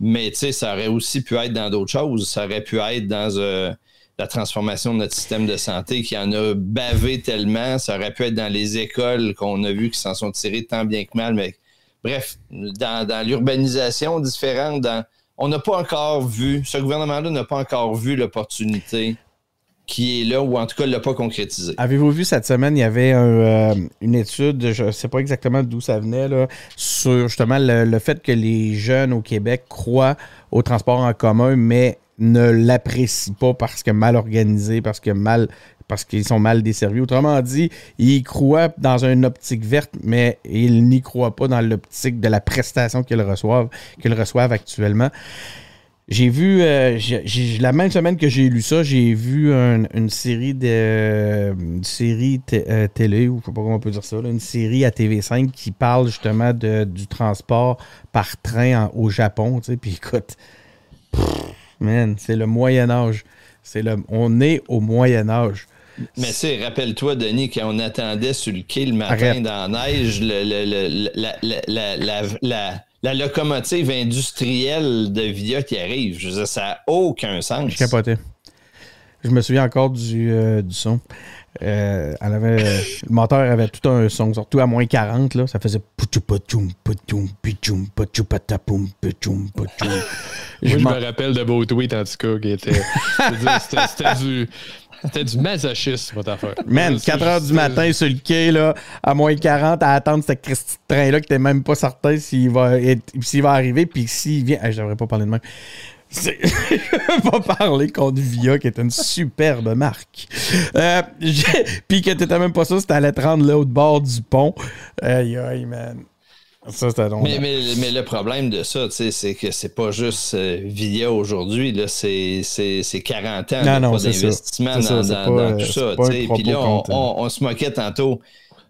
C: Mais tu sais, ça aurait aussi pu être dans d'autres choses. Ça aurait pu être dans euh, la transformation de notre système de santé qui en a bavé tellement. Ça aurait pu être dans les écoles qu'on a vu qui s'en sont tirées tant bien que mal. Mais bref, dans, l'urbanisation différente, on n'a pas encore vu, ce gouvernement-là n'a pas encore vu l'opportunité qui est là, ou en tout cas, ne l'a pas concrétisé.
B: Avez-vous vu cette semaine, il y avait euh, une étude, je ne sais pas exactement d'où ça venait, sur justement le, le fait que les jeunes au Québec croient au transport en commun, mais ne l'apprécient pas parce que mal organisé, parce que mal parce qu'ils sont mal desservis. Autrement dit, ils croient dans une optique verte, mais ils n'y croient pas dans l'optique de la prestation qu'ils reçoivent, actuellement. J'ai vu, euh, la même semaine que j'ai lu ça, j'ai vu un- une série de une série euh, télé, ou je sais pas comment on peut dire ça, une série à TV5 qui parle justement du transport par train au Japon. Tu sais, puis écoute, man, c'est le Moyen Âge. C'est le, on est au Moyen Âge.
C: Mais tu sais, rappelle-toi, Denis, quand on attendait sur le quai le matin
B: Arrête.
C: dans la neige, le- le- le- la, la- la- la- la- la locomotive industrielle de Via qui arrive. Je veux dire, ça n'a aucun sens.
B: Je capotais. Je me souviens encore du, euh, du son. Euh, elle avait, le moteur avait tout un son, surtout à moins 40, là, ça faisait Je
D: me rappelle de vos tweets, en tout cas, qui C'était c'était du. C'était du masochisme, votre affaire.
B: Man,
D: C'est-
B: 4 heures du matin sur le quai, là, à moins 40, à attendre ce Christy de train-là que t'es même pas certain s'il va, être- s'il va arriver, puis s'il vient. Hey, je devrais pas parler de même. Je vais pas parler contre Via, qui est une superbe marque. Euh, puis que t'étais même pas sûr si t'allais te rendre l'autre bord du pont. Aïe, aïe, man. Ça, c'était long.
C: Mais, mais, mais le problème de ça, c'est que c'est pas juste euh, VIA aujourd'hui, c'est, c'est, c'est 40 ans
B: Non, non,
C: pas d'investissement dans, tout ça. Puis là, on,
B: contre-
C: on- on se moquait tantôt.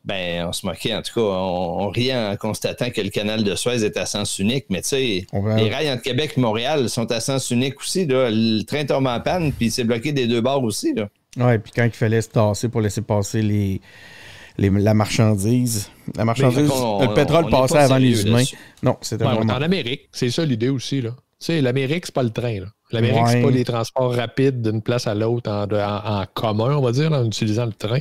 C: Ben, on se moquait, en tout cas, on, on riait en constatant que le canal de Suez est à sens unique, mais tu sais, les rails entre Québec et Montréal sont à sens unique aussi. Là. Le train tombe en panne, puis c'est bloqué des deux bords aussi.
B: Ouais, puis quand il fallait se tasser pour laisser passer les, les- la marchandise, la marchandise,
C: on-
B: le pétrole passait
C: pas
B: avant les humains. Non, c'était
D: Ouais, on est
B: vraiment...
D: en Amérique, c'est ça l'idée aussi. là. Tu sais, l'Amérique, c'est pas le train. L'Amérique,
B: Ouais.
D: c'est pas les transports rapides d'une place à l'autre en, en- en commun, on va dire, en utilisant le train.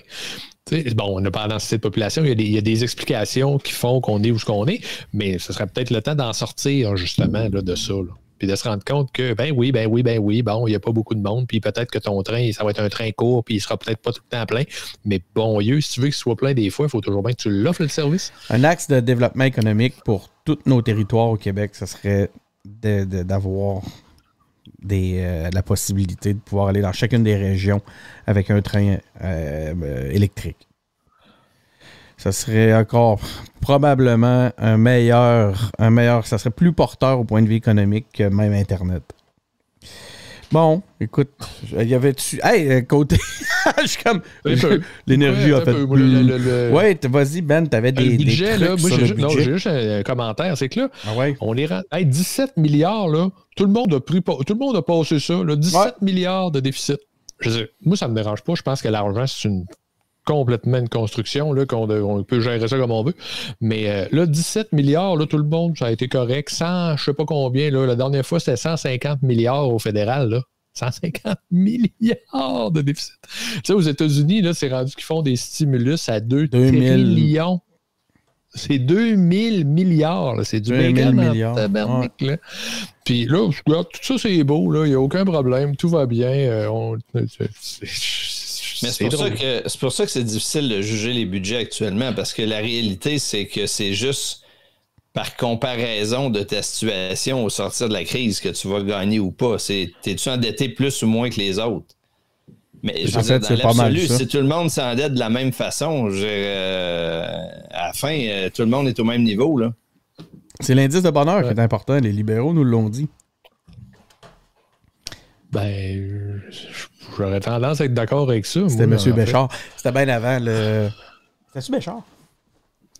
D: Tu sais, bon, on n'a pas la densité de population, il y, a des, il y a des explications qui font qu'on est où ce qu'on est, mais ce serait peut-être le temps d'en sortir justement là, de ça. là. Puis de se rendre compte que, ben oui, ben oui, ben oui, bon, il n'y a pas beaucoup de monde, puis peut-être que ton train, ça va être un train court, puis il sera peut-être pas tout le temps plein. Mais bon Dieu, si tu veux qu'il soit plein des fois, il faut toujours bien que tu l'offres le service.
B: Un axe de développement économique pour tous nos territoires au Québec, ce serait d'avoir euh, la possibilité de pouvoir aller dans chacune des régions avec un train euh, euh, électrique. Ça serait encore probablement un meilleur, un meilleur, ça serait plus porteur au point de vue économique que même Internet. Bon, écoute, il y avait-tu. Hey, euh, côté. Je suis comme. L'énergie
D: Ouais,
B: a fait.
D: le-
B: Ouais, vas-y, Ben, t'avais des.
D: le
B: des
D: là, moi, j'ai juste, non,
B: budget.
D: j'ai juste un commentaire. C'est que là,
B: Ah ouais?
D: on est rendu. Hey, 17 milliards, là, tout le monde a pris, tout le monde a passé ça, là, 17
B: Ouais.
D: milliards de déficit. Je veux dire, moi, ça me dérange pas. Je pense que l'argent, c'est une complètement une construction, là, qu'on on peut gérer ça comme on veut. Mais euh, là, 17 milliards, là, tout le monde, ça a été correct. 100, je sais pas combien, là, la dernière fois, c'était 150 milliards au fédéral, là. 150 milliards de déficit. Tu sais, aux États-Unis, là, c'est rendu qu'ils font des stimulus à 2
B: 2000.
D: trillions. C'est 2000 milliards. C'est du
B: 2000
D: bacon en
B: milliards,
D: tabarnak, là. Puis là, tout ça, c'est beau. là. Il n'y a aucun problème. Tout va bien. euh, on- c'est-
C: Mais c'est pour, ça que, c'est pour ça que c'est difficile de juger les budgets actuellement, parce que la réalité, c'est que c'est juste par comparaison de ta situation au sortir de la crise que tu vas gagner ou pas. C'est, t'es-tu endetté plus ou moins que les autres? Mais je
B: En
C: veux
B: fait,
C: dire,
B: c'est
C: dans
B: pas mal
C: l'absolu, si tout le monde s'endette de la même façon, je euh, à la fin, euh, tout le monde est au même niveau. Là.
B: C'est l'indice de bonheur qui est important. Les libéraux nous l'ont dit.
D: Ben, euh, j'aurais tendance à être d'accord avec ça.
B: C'était M.
D: en fait.
B: Béchard. C'était bien avant le. C'était-tu Béchard?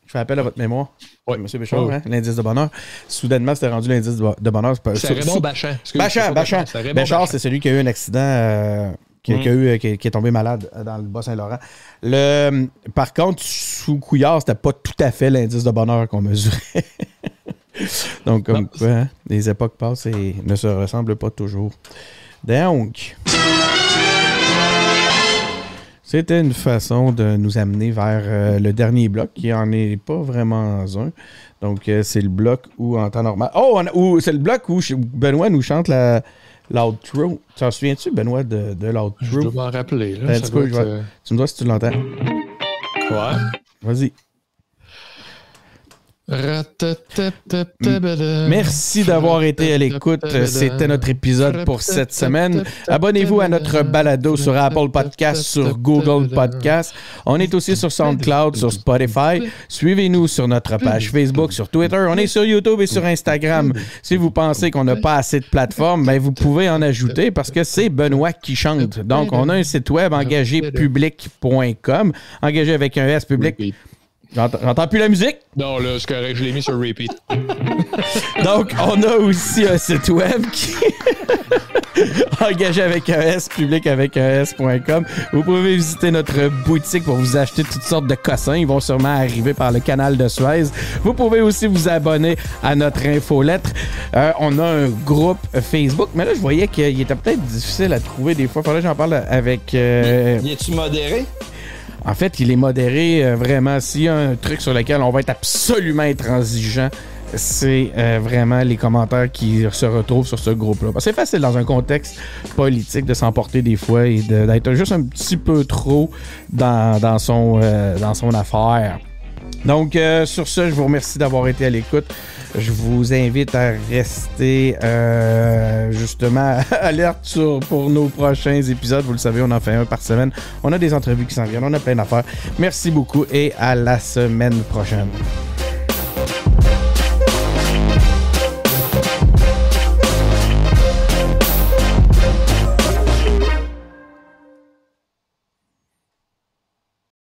B: Je fais appel à votre mémoire.
D: Ouais.
B: M. Béchard, hein? l'indice de bonheur. Soudainement, c'était rendu l'indice de bonheur. C'est
D: Raymond Bachand.
B: Bachand, Bachand. Béchard, c'est celui qui a eu un accident, euh, qui,
C: Mm.
B: qui a eu, qui, qui est tombé malade euh, dans le Bas-Saint-Laurent. Le, par contre, sous Couillard, c'était pas tout à fait l'indice de bonheur qu'on mesurait. Donc, comme
D: Non.
B: quoi, hein, les époques passent et ne se ressemblent pas toujours. Donc, c'était une façon de nous amener vers euh, le dernier bloc, qui en est pas vraiment un. Donc, euh, c'est le bloc où, en temps normal. Oh, c'est le bloc où Benoît nous chante la l'outro. Tu t'en souviens-tu, Benoît, de, de
D: Je
B: l'outro?
D: dois m'en rappeler. Là,
B: Ben,
D: ça
B: du coup,
D: doit
B: je
D: être,
B: vais-
D: euh,
B: Tu me dis si tu l'entends.
D: Ouais.
B: Vas-y.
D: Merci
B: d'avoir été à l'écoute. C'était notre épisode pour cette semaine. Abonnez-vous à notre balado sur Apple Podcast, sur Google Podcast. On est aussi sur SoundCloud, sur Spotify. Suivez-nous sur notre page Facebook, sur Twitter. On est sur YouTube et sur Instagram. Si vous pensez qu'on n'a pas assez de plateformes, ben vous pouvez en ajouter parce que c'est Benoît qui chante. Donc, on a un site web engagépublic.com. Engagé avec un S public. J'entends plus la musique?
D: Non, là, c'est correct, je l'ai mis sur repeat.
B: Donc, on a aussi un site web qui engagé avec un S, public avec un S.com. Vous pouvez visiter notre boutique pour vous acheter toutes sortes de cossins. Ils vont sûrement arriver par le canal de Suez. Vous pouvez aussi vous abonner à notre infolettre. Euh, on a un groupe Facebook, mais là, je voyais qu'il était peut-être difficile à trouver des fois. Faudrait que j'en parle avec... euh,
C: Y es-tu modéré?
B: En fait, il est modéré euh, vraiment. S'il y a un truc sur lequel on va être absolument intransigeant, c'est euh, vraiment les commentaires qui se retrouvent sur ce groupe-là. Parce que C'est facile dans un contexte politique de s'emporter des fois et d'être juste un petit peu trop dans, euh, dans son affaire. Donc, euh, sur ce, je vous remercie d'avoir été à l'écoute. Je vous invite à rester euh, justement alerte pour nos prochains épisodes. Vous le savez, on en fait un par semaine. On a des entrevues qui s'en viennent, on a plein d'affaires. Merci beaucoup et à la semaine prochaine.